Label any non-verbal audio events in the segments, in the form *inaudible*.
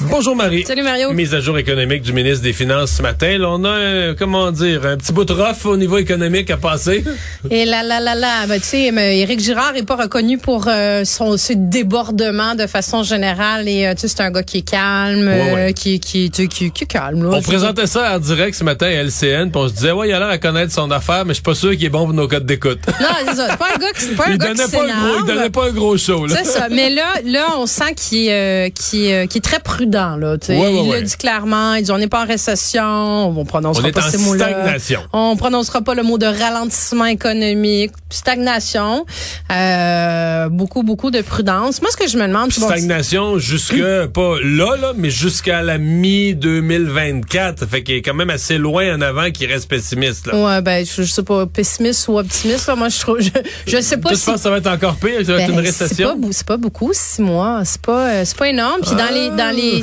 Bonjour Marie. Salut Mario. Mise à jour économique du ministre des Finances ce matin. Là, on a, un, comment dire, un petit bout de rough au niveau économique à passer. *laughs* Et là, là, là, là, ben, tu sais, Éric Girard est pas reconnu pour euh, son débordement de façon générale. Et euh, tu sais, c'est un gars qui est calme, Ouais, ouais. euh, qui, qui, qui, est calme. là. On présentait ça en direct ce matin à LCN, puis on se disait, ouais, il a l'air à connaître son affaire, mais je suis pas sûr qu'il est bon pour nos codes d'écoute. Non, c'est ça. Pas un gars qui, c'est pas *laughs* un il gars qui pas un gros, il donnait pas un gros show. C'est ça. Mais là, là, on sent qu'il euh, euh, qu'il est très prudent. Là. Ouais, ouais, il ouais. l'a dit clairement. Il dit on n'est pas en récession. On prononcera On pas ces mots-là. stagnation. On prononcera pas le mot de ralentissement économique. Stagnation. Euh, beaucoup, beaucoup de prudence. Moi, ce que je me demande, bon, Stagnation jusque, *clears throat* pas là, là, mais jusqu'à la mi-2024. Ça fait qu'il est quand même assez loin en avant qu'il reste pessimiste, là. Ouais, ben, je, je sais pas, pessimiste ou optimiste, là. Moi, je trouve, je, je sais pas si. penses que ça va être encore pire, ça va être Ben, une pas, récession? c'est pas beaucoup, six mois. C'est pas, euh, c'est pas énorme. Puis dans les, dans les,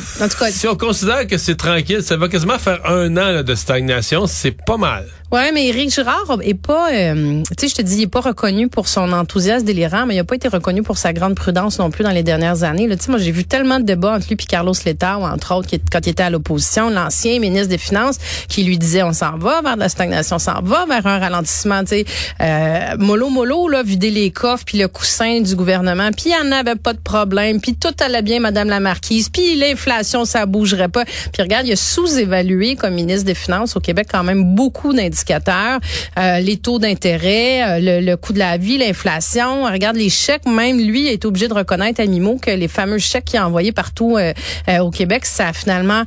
Si on considère que c'est tranquille, ça va quasiment faire un an de stagnation, c'est pas mal. Ouais, mais Éric Girard est pas, euh, tu sais, je te dis, il est pas reconnu pour son enthousiasme délirant, mais il a pas été reconnu pour sa grande prudence non plus dans les dernières années. Tu sais, moi, j'ai vu tellement de débats entre lui et Carlos Letao, entre autres, qui, quand il était à l'opposition, l'ancien ministre des Finances, qui lui disait, on s'en va vers de la stagnation, on s'en va vers un ralentissement, tu sais, euh, mollo mollo, là, vider les coffres, puis le coussin du gouvernement, puis il y en avait pas de problème, puis tout allait bien, Madame la Marquise, puis l'inflation, ça bougerait pas. Puis regarde, il a sous-évalué comme ministre des Finances au Québec quand même beaucoup Euh, les taux d'intérêt, euh, le, le coût de la vie, l'inflation. Regarde les chèques, même lui est obligé de reconnaître à Mimo que les fameux chèques qu'il a envoyés partout euh, euh, au Québec, ça a finalement,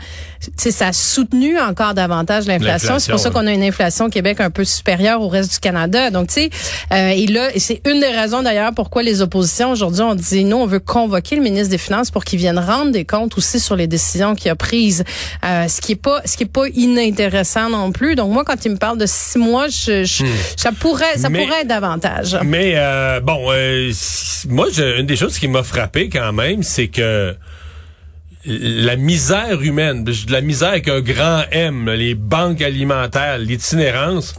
ça a soutenu encore davantage l'inflation. C'est pour ça qu'on a une inflation au Québec un peu supérieure au reste du Canada. Donc, tu sais, euh, et là, c'est une des raisons d'ailleurs pourquoi les oppositions aujourd'hui ont dit nous, on veut convoquer le ministre des Finances pour qu'il vienne rendre des comptes aussi sur les décisions qu'il a prises. Euh, ce qui est pas, ce qui est pas inintéressant non plus. Donc moi, quand il me parle de six mois, je, je- ça pourrait, ça Hmm. Mais- pourrait être davantage. Mais euh, bon, euh, moi, je- une des choses qui m'a frappé quand même, c'est que la misère humaine, de la misère avec un grand M, les banques alimentaires, l'itinérance,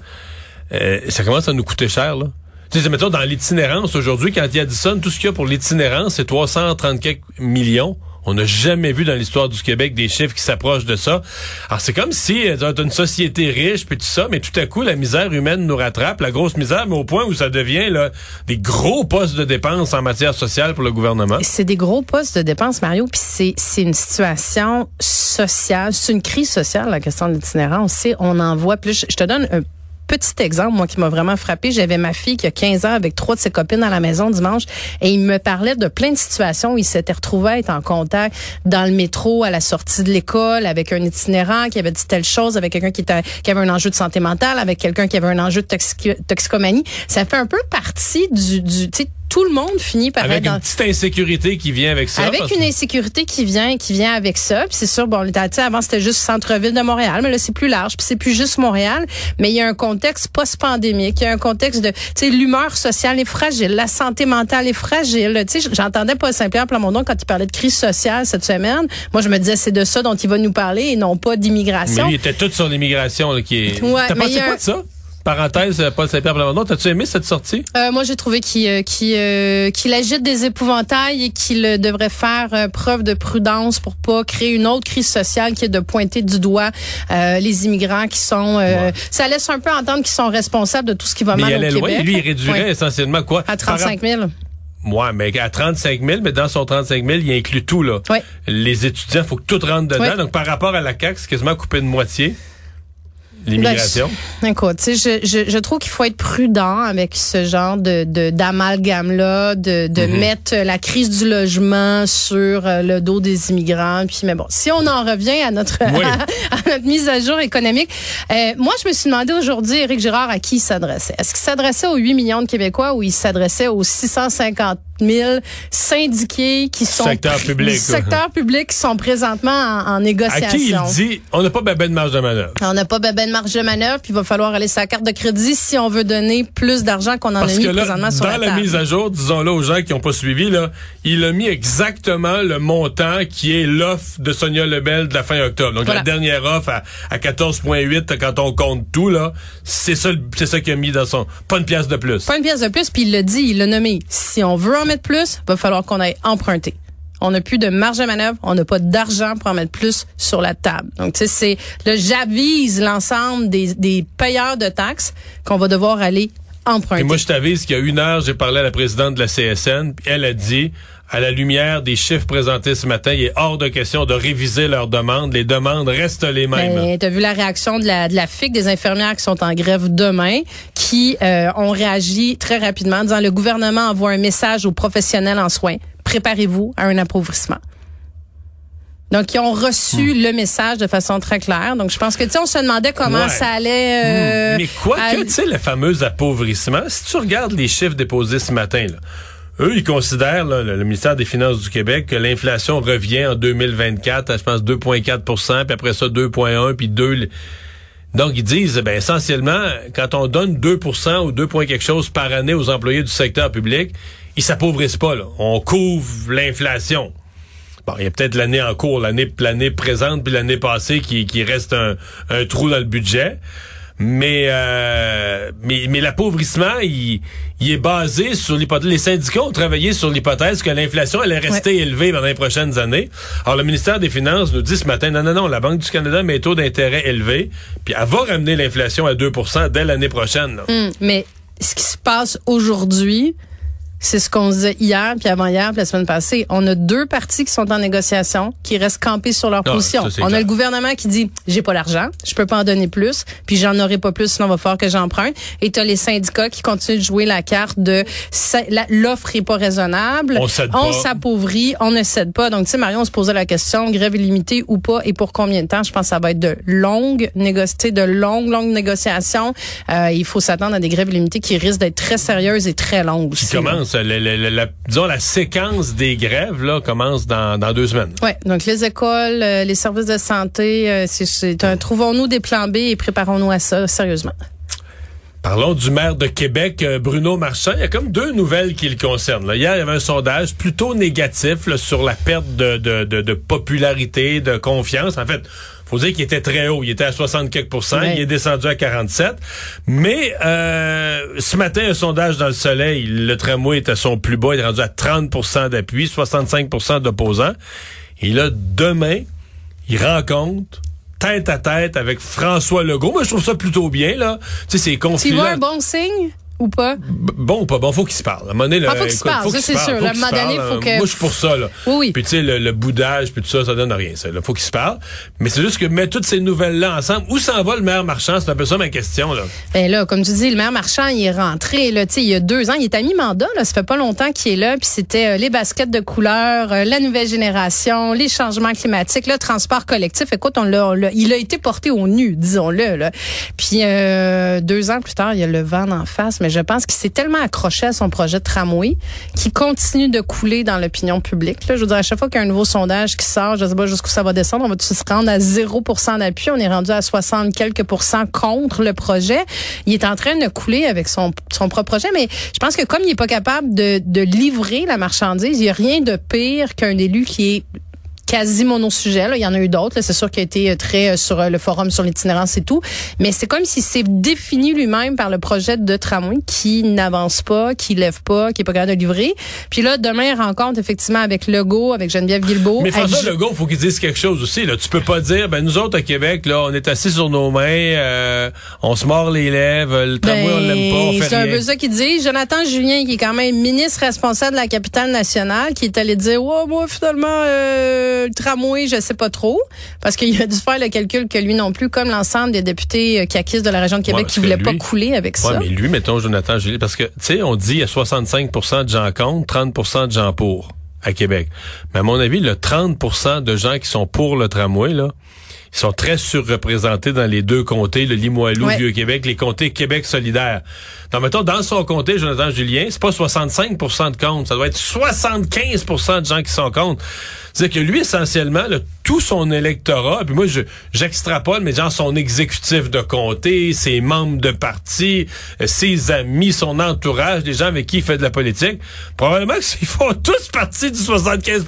euh, ça commence à nous coûter cher. Là. Tu sais, mettons, dans l'itinérance, aujourd'hui, quand il additionnent tout ce qu'il y a pour l'itinérance, c'est 330 quelques millions. On n'a jamais vu dans l'histoire du Québec des chiffres qui s'approchent de ça. Alors, c'est comme si euh, t'as une société riche, puis tout ça, mais tout à coup, la misère humaine nous rattrape, la grosse misère, mais au point où ça devient là, des gros postes de dépenses en matière sociale pour le gouvernement. C'est des gros postes de dépenses, Mario, puis c'est une situation sociale, c'est une crise sociale la question de l'itinérance. On en voit plus. Je te donne un petit exemple, moi qui m'a vraiment frappé. J'avais ma fille qui a 15 ans avec trois de ses copines à la maison dimanche et il me parlait de plein de situations où il s'était retrouvé à être en contact dans le métro à la sortie de l'école avec un itinérant qui avait dit telle chose, avec quelqu'un qui, qui avait un enjeu de santé mentale, avec quelqu'un qui avait un enjeu de toxico- toxicomanie. Ça fait un peu partie du, du tu tout le monde finit par Avec être dans une petite insécurité qui vient avec ça. avec une que- insécurité qui vient qui vient avec ça, puis c'est sûr bon le- tu sais, avant c'était juste centre-ville de Montréal, mais là c'est plus large, puis c'est plus juste Montréal, mais il y a un contexte post-pandémique, il y a un contexte de tu sais l'humeur sociale est fragile, la santé mentale est fragile. Tu sais j'entendais pas Saint-Pierre Plamondon quand il parlait de crise sociale cette semaine. Moi je me disais c'est de ça dont il va nous parler et non pas Mais d'immigration. lui, il était tout sur l'immigration qui est. Ouais, T'as pensé quoi de ça? Parenthèse, euh, Paul Saint-Pierre Plamondon, t'as-tu aimé cette sortie? Euh, moi, j'ai trouvé qu'il euh, qu'il, euh, agite des épouvantails et qu'il devrait faire preuve de prudence pour pas créer une autre crise sociale qui est de pointer du doigt les immigrants qui sont. Ça laisse un peu entendre qu'ils sont responsables de tout ce qui va Mais il mal allait au loin. Québec. Lui, il réduirait Ouais. essentiellement quoi? À 35 000. Ouais, mais à 35 000, mais dans son 35 000, il inclut tout, là. Les étudiants, faut que tout rentre dedans. Donc, par rapport à la CAQ, c'est quasiment coupé de moitié. L'immigration? Ben, écoute, tu sais, je, je, je trouve qu'il faut être prudent avec ce genre de de- d'amalgame-là, de, de Mhm. mettre la crise du logement sur euh, le dos des immigrants. Puis, mais bon, si on en revient à notre, Oui. *laughs* à notre mise à jour économique, euh, moi, je me suis demandé aujourd'hui, Éric Girard, à qui il s'adressait? Est-ce qu'il s'adressait aux 8 millions de Québécois ou il s'adressait aux 650 000 syndiqués qui sont secteur public, du secteur public qui sont présentement en, négociation. À qui il dit on n'a pas ben de marge de manœuvre? On n'a pas ben de marge de manœuvre, puis il va falloir aller sur la carte de crédit si on veut donner plus d'argent qu'on en a mis présentement sur la table. Dans la mise à jour, disons-le aux gens qui n'ont pas suivi là, il a mis exactement le montant qui est l'offre de Sonia Lebel de la fin octobre. Donc la dernière offre à, à 14.8 quand on compte tout là, c'est ça c'est ça qu'il a mis dans son pas une pièce de plus. Pas une pièce de plus, puis il l'a dit, il l'a nommé. Si on veut en mettre plus, va falloir qu'on aille emprunter. On n'a plus de marge de manœuvre, on n'a pas d'argent pour en mettre plus sur la table. Donc, tu sais, c'est le j'avise l'ensemble des, des payeurs de taxes qu'on va devoir aller emprunter. Et moi, je t'avise qu'il y a une heure, j'ai parlé à la présidente de la CSN, puis elle a dit, à la lumière des chiffres présentés ce matin, il est hors de question de réviser leurs demandes. Les demandes restent les mêmes. Ben, tu as vu la réaction de la, de la FIC, des infirmières qui sont en grève demain, qui euh, ont réagi très rapidement, disant le gouvernement envoie un message aux professionnels en soins. Préparez-vous à un appauvrissement. Donc, ils ont reçu hmm. le message de façon très claire. Donc, je pense que, tu sais, on se demandait comment ça allait... Euh, Mais quoi que, tu sais, le fameux appauvrissement, si tu regardes les chiffres déposés ce matin, là, eux, ils considèrent, le, ministère des Finances du Québec, que l'inflation revient en 2024 à, je pense, 2,4% puis après ça, 2,1 puis 2... Donc, ils disent, ben, essentiellement, quand on donne 2% ou 2 points quelque chose par année aux employés du secteur public, ils s'appauvrissent pas, là. On couvre l'inflation. Bon, il y a peut-être l'année en cours, l'année l'année présente puis l'année passée qui, qui reste un trou dans le budget. Mais, euh, mais, mais l'appauvrissement, il, il est basé sur l'hypothèse. Les syndicats ont travaillé sur l'hypothèse que l'inflation allait rester élevée pendant les prochaines années. Alors, le ministère des Finances nous dit ce matin, non, non, non, la Banque du Canada met taux d'intérêt élevé, puis elle va ramener l'inflation à 2% dès l'année prochaine. Hum, mais ce qui se passe aujourd'hui, c'est ce qu'on disait hier, puis avant-hier, puis la semaine passée. On a deux partis qui sont en négociation, qui restent campés sur leur ah, position. on a le gouvernement qui dit, j'ai pas l'argent, je peux pas en donner plus, puis j'en aurai pas plus, sinon on va falloir que j'emprunte. Et tu as les syndicats qui continuent de jouer la carte de l'offre est pas raisonnable, on s'appauvrit, on ne cède pas. Donc, tu sais, Marion, on se posait la question, grève illimitée ou pas, et pour combien de temps? Je pense que ça va être de longues négociations, de longues, longues négociations. Euh, il faut s'attendre à des grèves illimitées qui risquent d'être très sérieuses et très longues aussi la, disons, la séquence des grèves là, commence dans, dans deux semaines. Oui, donc les écoles, euh, les services de santé, euh, c'est un trouvons-nous des plans B et préparons-nous à ça sérieusement. Parlons du maire de Québec, euh, Bruno Marchand. Il y a comme deux nouvelles qui le concernent. Là. Hier, il y avait un sondage plutôt négatif sur la perte de, de, de, de, popularité, de confiance. En fait, faut dire qu'il était très haut. Il était à 60 quelques Il est descendu à 47. Mais euh, ce matin, un sondage dans le soleil, le tramway est à son plus bas. Il est rendu à 30% d'appui, 65% d'opposants. Et là, demain, il rencontre tête à tête avec François Legault. Moi, je trouve ça plutôt bien, là. Tu sais, c'est. Tu vois un bon signe? Ou pas? bon ou pas? Bon, faut qu'il se parle. À un moment donné, ah, faut qu'il se parle, ça c'est sûr. À un moment donné, faut que... Moi, je suis pour ça, là. Oui, oui. Puis, tu sais, le, boudage, puis tout ça, ça donne rien, ça. Là. Faut qu'il se parle. Mais c'est juste que mettre toutes ces nouvelles-là ensemble, où s'en va le maire marchand? C'est un peu ça ma question, là. Ben là, comme tu dis, le maire marchand, il est rentré, là, tu sais, il y a deux ans. Il est à mi-mandat, là. Ça fait pas longtemps qu'il est là. Puis c'était euh, les baskets de couleur, euh, la nouvelle génération, les changements climatiques, le transport collectif. Écoute, on l'a, il a été porté au nu, disons-le, là. Puis, euh, deux ans plus tard, il y a le vent en face. Je pense qu'il s'est tellement accroché à son projet de tramway qui continue de couler dans l'opinion publique. Je veux dire, à chaque fois qu'il y a un nouveau sondage qui sort, je sais pas jusqu'où ça va descendre, on va se rendre à 0% d'appui. On est rendu à 60 quelques pourcents contre le projet. Il est en train de couler avec son, son propre projet, mais je pense que comme il est pas capable de, de livrer la marchandise, il n'y a rien de pire qu'un élu qui est quasi monosujet. Là. Il y en a eu d'autres. C'est sûr qu'il a été euh, très euh, sur euh, le forum sur l'itinérance et tout. Mais c'est comme s'il s'est défini lui-même par le projet de tramway qui n'avance pas, qui lève pas, qui est pas capable de livrer. Puis là, demain, il rencontre effectivement avec Legault, avec Geneviève Guilbeault. Mais François Legault, faut qu'il dise quelque chose aussi. Là. Tu peux pas dire, ben nous autres à Québec, là, on est assis sur nos mains, on se mord les lèvres, le tramway, on l'aime pas, on ben, fait C'est un peu ça qu'il dit. Jonathan Julien, qui est quand même ministre responsable de la capitale nationale, qui est allé dire, ouais, moi, finalement, le tramway, je sais pas trop, parce qu'il a dû faire le calcul que lui non plus, comme l'ensemble des députés euh, qui acquisent de la région de Québec, qui voulaient pas couler avec ça. mais lui, mettons Jonathan Julie, parce que, tu sais, on dit il y a 65% de gens contre, 30% de gens pour à Québec. Mais à mon avis, le 30% de gens qui sont pour le tramway, là, ils sont très surreprésentés dans les deux comtés, le Limoilou, Ouais. Vieux-Québec, les comtés Québec solidaire. Donc, mettons, dans son comté, Jonathan Julien, c'est pas 65% de comptes, ça doit être 75% de gens qui sont contre. C'est-à-dire que lui, essentiellement, là, tout son électorat, puis moi, je, j'extrapole, mais genre son exécutif de comté, ses membres de parti, euh, ses amis, son entourage, les gens avec qui il fait de la politique, probablement qu'ils font *laughs* tous partie du 75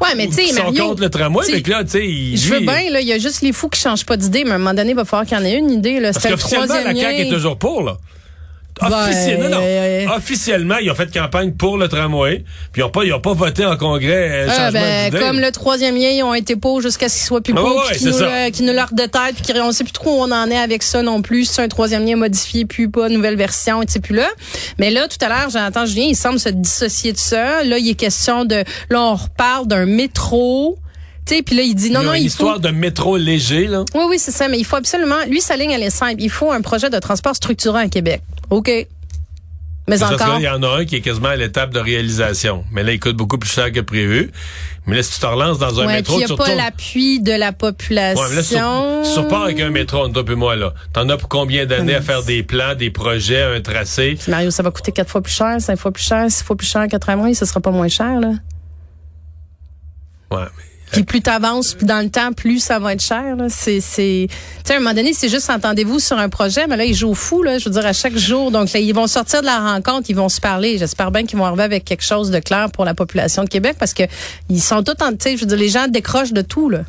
Ouais, mais tu sais, Mario, contre le tramway, mais là, tu sais, Je veux bien, là, il y a juste les fous qui changent pas d'idée, mais à un moment donné, il va falloir qu'il y en ait une idée. Là. Parce qu'officiellement, troisième la CAQ est toujours pour, là. Ben, Officiellement, non, non. euh, Officiellement, ils ont fait campagne pour le tramway, puis ils n'ont pas, ils ont pas voté en congrès euh, Ah, changement ben, comme le troisième lien, ils ont été pour jusqu'à ce qu'ils soient plus Ah, pour, ouais, qu'ils nous, le- nous leur détaillent, puis qu'on sait plus trop où on en est avec ça non plus. C'est un troisième lien modifié, puis pas nouvelle version, et plus là. Mais là, tout à l'heure, j'entends Julien, il semble se dissocier de ça. Là, il est question de, là, on reparle d'un métro. Tu sais, puis là, il dit non, ont non, une il histoire faut. de métro léger, là. Oui, oui, c'est ça, mais il faut absolument. Lui, sa ligne, elle est simple. Il faut un projet de transport structurant à Québec. OK. Mais Parce encore? il y en a un qui est quasiment à l'étape de réalisation. Mais là, il coûte beaucoup plus cher que prévu. Mais là, si tu te relances dans un Ouais, métro, puis il tu n'y a pas l'appui de la population. Ouais, mais là, avec un métro, entre toi et moi, là. T'en as pour combien d'années à faire des plans, des projets, un tracé? Puis Mario, ça va coûter quatre fois plus cher, cinq fois plus cher, six fois plus cher, quatre mois, ce sera pas moins cher, là. Ouais, mais Puis plus t'avances dans le temps, plus ça va être cher. C'est, c'est, à un moment donné, c'est juste entendez-vous sur un projet, mais là ils jouent fou. Je veux dire à chaque jour. Donc là, ils vont sortir de la rencontre, ils vont se parler. J'espère bien qu'ils vont arriver avec quelque chose de clair pour la population de Québec parce que ils sont tous en, tu sais, je veux dire, les gens décrochent de tout là.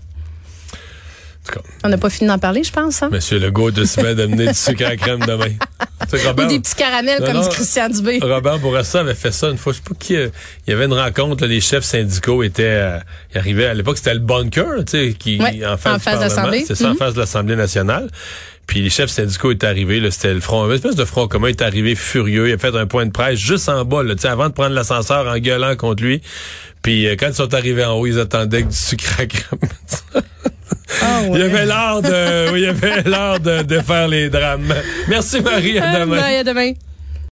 Cas, On n'a pas fini d'en parler, je pense. Hein? Monsieur Legault de se mettre d'amener du sucre à la crème demain. *laughs* Sais, Ou Robert, des petits caramels Non, comme non. dit Christian Dubé. Robert Bourassa avait fait ça une fois. Je sais pas qui. euh, il y avait une rencontre. là, les chefs syndicaux étaient. euh, ils arrivaient à l'époque. C'était le bunker, tu sais, qui Ouais, en face, en du face de l'Assemblée. C'est ça, en Mhm. face de l'Assemblée nationale. Puis les chefs syndicaux étaient arrivés. C'était le front, une espèce de front commun. Il est arrivé furieux. Il a fait un point de presse juste en bas, là, avant de prendre l'ascenseur en gueulant contre lui. Puis euh, quand ils sont arrivés en haut, ils attendaient que du sucre à crème. *laughs* Ah, Il ouais. y avait l'art de, oui, il y avait l'art de, de faire les drames. Merci Marie, à demain. bye, à demain.